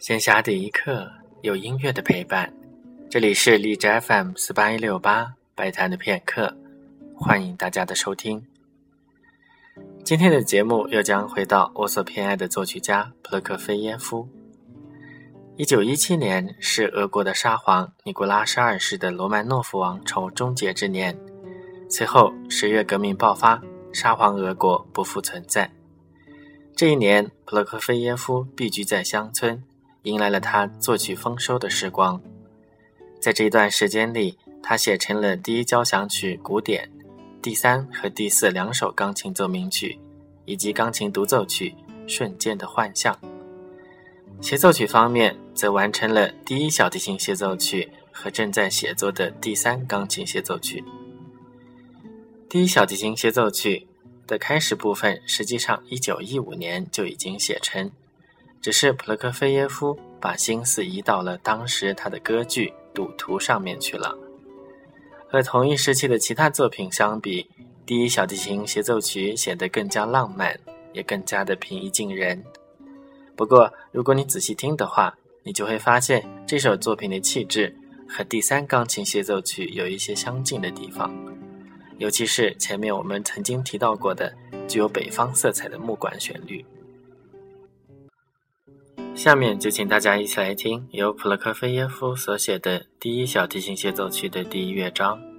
闲暇的一刻，有音乐的陪伴。这里是荔枝 FM 四八一六八白谈的片刻，欢迎大家的收听。今天的节目又将回到我所偏爱的作曲家普洛科菲耶夫。一九一七年是俄国的沙皇尼古拉十二世的罗曼诺夫王朝终结之年，随后十月革命爆发，沙皇俄国不复存在。这一年，普洛科菲耶夫避居在乡村。迎来了他作曲丰收的时光，在这一段时间里，他写成了第一交响曲古典、第三和第四两首钢琴奏鸣曲，以及钢琴独奏曲《瞬间的幻象》。协奏曲方面，则完成了第一小提琴协奏曲和正在写作的第三钢琴协奏曲。第一小提琴协奏曲的开始部分，实际上一九一五年就已经写成。只是普洛科菲耶夫把心思移到了当时他的歌剧《赌徒》上面去了。和同一时期的其他作品相比，第一小提琴协奏曲显得更加浪漫，也更加的平易近人。不过，如果你仔细听的话，你就会发现这首作品的气质和第三钢琴协奏曲有一些相近的地方，尤其是前面我们曾经提到过的具有北方色彩的木管旋律。下面就请大家一起来听由普洛科菲耶夫所写的第一小提琴协奏曲的第一乐章。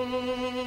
Mm-hmm.